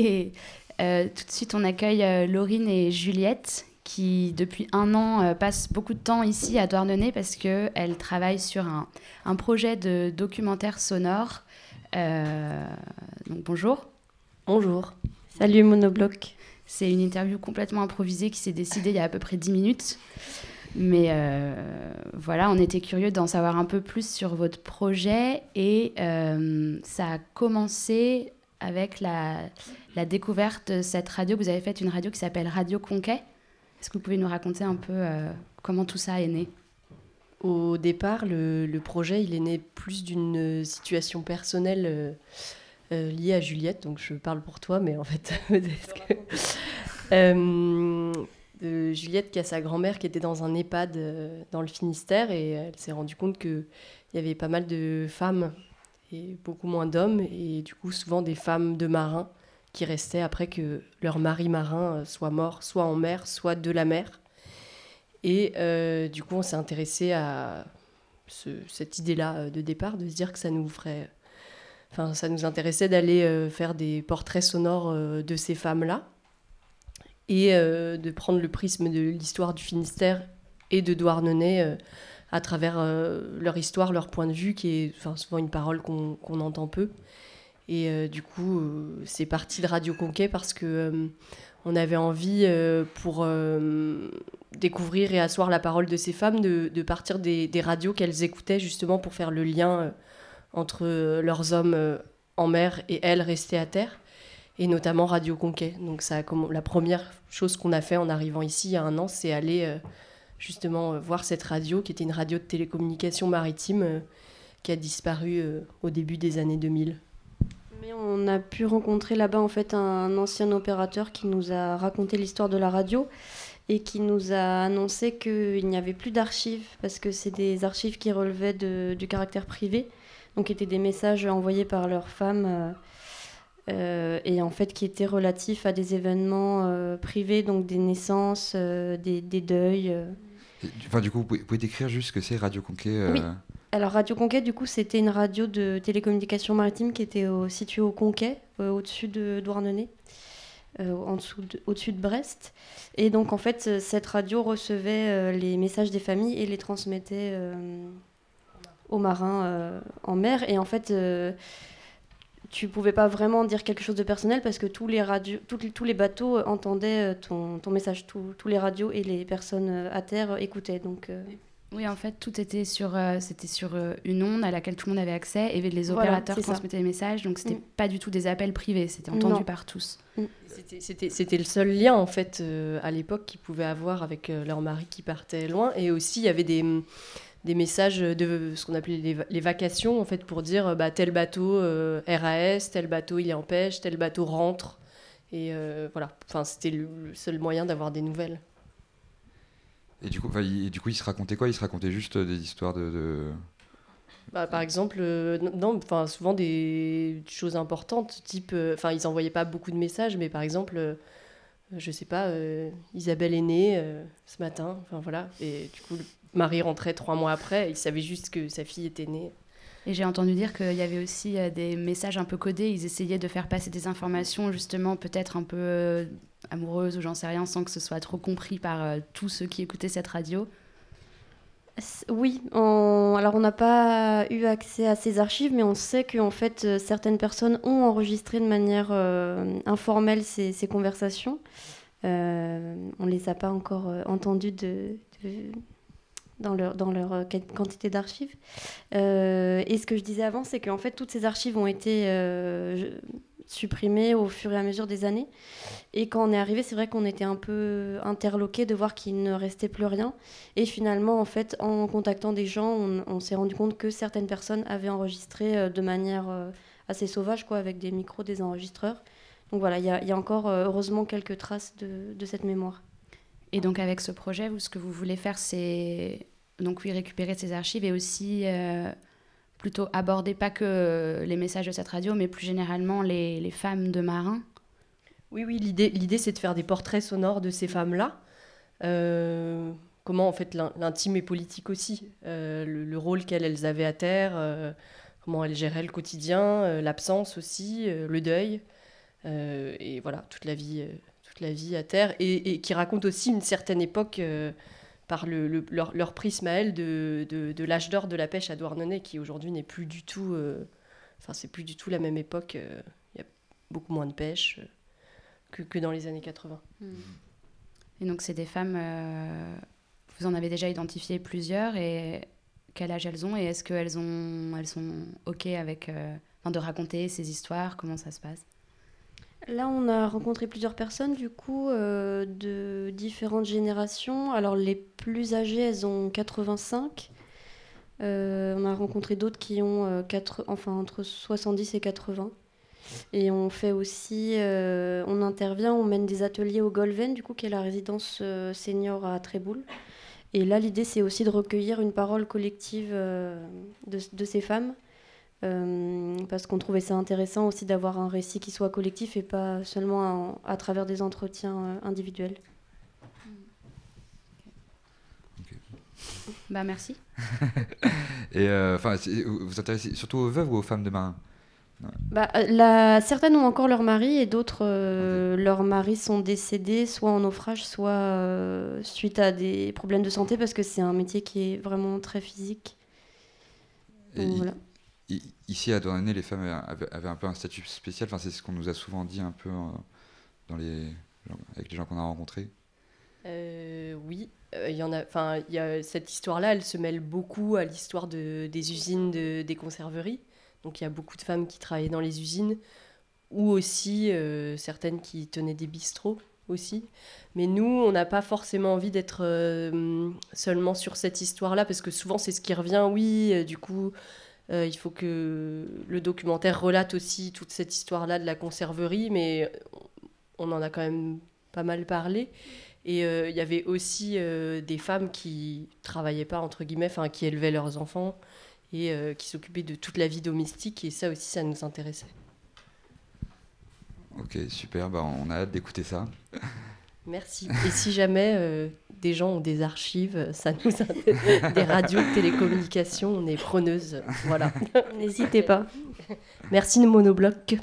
Et tout de suite, on accueille Laurine et Juliette qui, depuis un an, passent beaucoup de temps ici à Douarnenez parce qu'elles travaillent sur un, un, projet de documentaire sonore. donc bonjour. Bonjour. Salut Monobloc. C'est une interview complètement improvisée qui s'est décidée il y a à peu près 10 minutes. Mais euh, voilà, on était curieux d'en savoir un peu plus sur votre projet et euh, ça a commencé avec la, la, découverte de cette radio. Vous avez fait une radio qui s'appelle Radio Conquet. Est-ce que vous pouvez nous raconter un peu euh, comment tout ça est né? Au départ, le, le, projet, il est né plus d'une situation personnelle liée à Juliette. Donc je parle pour toi, mais en fait, de Juliette qui a sa grand-mère qui était dans un EHPAD euh, dans le Finistère et elle s'est rendue compte qu'il y avait pas mal de femmes et beaucoup moins d'hommes et du coup souvent des femmes de marins qui restaient après que leur mari marin euh, soit mort, soit en mer, soit de la mer. Et euh, du coup on s'est intéressé à cette idée-là de départ, de se dire que ça nous ferait... Enfin, ça nous intéressait d'aller faire des portraits sonores de ces femmes-là et euh, de prendre le prisme de l'histoire du Finistère et de Douarnenez euh, à travers euh, leur histoire, leur point de vue, qui est souvent une parole qu'on entend peu. Et du coup, c'est parti de Radio Conquet parce que on avait envie, pour découvrir et asseoir la parole de ces femmes, de, partir des, radios qu'elles écoutaient justement pour faire le lien entre leurs hommes en mer et elles restées à terre et notamment Radio Conquet. Donc ça, la première chose qu'on a fait en arrivant ici il y a un an, c'est aller euh, justement euh, voir cette radio qui était une radio de télécommunication maritime euh, qui a disparu au début des années 2000. Mais on a pu rencontrer là-bas en fait un ancien opérateur qui nous a raconté l'histoire de la radio et qui nous a annoncé qu'il n'y avait plus d'archives parce que c'est des archives qui relevaient du caractère privé, donc étaient des messages envoyés par leurs femmes euh, et en fait qui était relatif à des événements euh, privés, donc des naissances, euh, des, des, deuils. Enfin, du coup, vous pouvez, décrire juste ce que c'est Radio Conquet Oui. Alors Radio Conquet, du coup, c'était une radio de télécommunication maritime qui était située au Conquet, au-dessus de Douarnenez. en dessous au-dessus de Brest. Et donc, en fait, cette radio recevait les messages des familles et les transmettait aux marins en mer. Et en fait, tu pouvais pas vraiment dire quelque chose de personnel parce que tous les, radios, tous les bateaux euh, entendaient euh, ton, ton message, tous les radios et les personnes euh, à terre écoutaient. Donc, Oui, en fait, tout était sur, c'était sur une onde à laquelle tout le monde avait accès et les opérateurs transmettaient les messages. Donc, c'était mm. pas du tout des appels privés, c'était entendu par tous. Mm. C'était le seul lien, en fait, à l'époque qu'ils pouvaient avoir avec leur mari qui partait loin. Et aussi, il y avait des des messages de ce qu'on appelait les, vacations, en fait, pour dire bah, tel bateau euh, RAS, tel bateau il est en pêche, tel bateau rentre. Et euh, voilà, enfin, c'était le, seul moyen d'avoir des nouvelles. Et du coup, il, du coup, il se racontait quoi? Il se racontait juste des histoires de. Bah, par exemple, euh, non, enfin, souvent des choses importantes, type. Enfin, ils envoyaient pas beaucoup de messages, mais par exemple je sais pas, Isabelle est née ce matin, enfin voilà, et du coup Marie rentrait trois mois après, il savait juste que sa fille était née. Et j'ai entendu dire qu'il y avait aussi euh, des messages un peu codés. Ils essayaient de faire passer des informations, justement, peut-être un peu euh, amoureuses ou j'en sais rien, sans que ce soit trop compris par euh, tous ceux qui écoutaient cette radio. Oui, alors on n'a pas eu accès à ces archives, mais on sait qu'en fait, certaines personnes ont enregistré de manière informelle ces, conversations. on ne les a pas encore entendues dans leur, dans leur euh, quantité d'archives. Euh, et ce que je disais avant, c'est qu'en fait, toutes ces archives ont été euh, supprimées au fur et à mesure des années. Et quand on est arrivé, c'est vrai qu'on était un peu interloqué de voir qu'il ne restait plus rien. Et finalement, en fait, en contactant des gens, on, s'est rendu compte que certaines personnes avaient enregistré de manière assez sauvage, quoi, avec des micros, des enregistreurs. Donc voilà, il y, a encore heureusement quelques traces de, cette mémoire. Et donc avec ce projet, ce que vous voulez faire, c'est donc récupérer ces archives et aussi euh, plutôt aborder pas que les messages de cette radio, mais plus généralement les, les femmes de marins. Oui, oui, l'idée, c'est de faire des portraits sonores de ces femmes-là. Euh, comment en fait l'intime est politique aussi, euh, le, rôle qu'elles avaient à terre, comment elles géraient le quotidien, l'absence aussi, le deuil. et voilà, toute la vie, toute la vie à terre, et, qui raconte aussi une certaine époque par le, leur, prisme à elle de, de, l'âge d'or de la pêche à Douarnenez, qui aujourd'hui n'est plus du tout, enfin c'est plus du tout la même époque. Il y a beaucoup moins de pêche que, que dans les années 80. Et donc, c'est des femmes, euh, vous en avez déjà identifié plusieurs, et quel âge elles ont, et est-ce qu'elles elles sont OK avec euh, de raconter ces histoires, comment ça se passe? Là, on a rencontré plusieurs personnes, du coup, euh, de différentes générations. Alors, les plus âgées, elles ont 85. on a rencontré d'autres qui ont enfin, entre 70 et 80. Et on fait aussi, euh, on intervient, on mène des ateliers au Golven, du coup, qui est la résidence euh, senior à Tréboul. Et là, l'idée, c'est aussi de recueillir une parole collective euh, de, ces femmes, parce qu'on trouvait ça intéressant aussi d'avoir un récit qui soit collectif et pas seulement à, travers des entretiens individuels. Bah merci. et enfin, vous vous intéressez surtout aux veuves ou aux femmes de marins? Bah, euh, certaines ont encore leur mari et d'autres, euh, leurs maris sont décédés soit en naufrage, soit euh, suite à des problèmes de santé parce que c'est un métier qui est vraiment très physique. Ici à Douarnenez, les femmes avaient, un peu un statut spécial. Enfin, c'est ce qu'on nous a souvent dit un peu dans les, avec les gens qu'on a rencontrés. oui, il y en a. Enfin, cette histoire-là, elle se mêle beaucoup à l'histoire de, des usines de, des conserveries. Donc il y a beaucoup de femmes qui travaillaient dans les usines ou aussi euh, certaines qui tenaient des bistrots aussi. Mais nous, on n'a pas forcément envie d'être euh, seulement sur cette histoire-là parce que souvent c'est ce qui revient. Oui, euh, du coup, il faut que le documentaire relate aussi toute cette histoire-là de la conserverie, mais on en a quand même pas mal parlé. Et il y avait aussi des femmes qui travaillaient pas, entre guillemets, enfin qui élevaient leurs enfants et euh, qui s'occupait de toute la vie domestique. Et ça aussi, ça nous intéressait. Ok, super. Bah, on a hâte d'écouter ça. Merci. Et si jamais euh, des gens ont des archives, ça nous des radios, télécommunications, on est preneuse. Voilà. N'hésitez pas. Merci, Monobloc.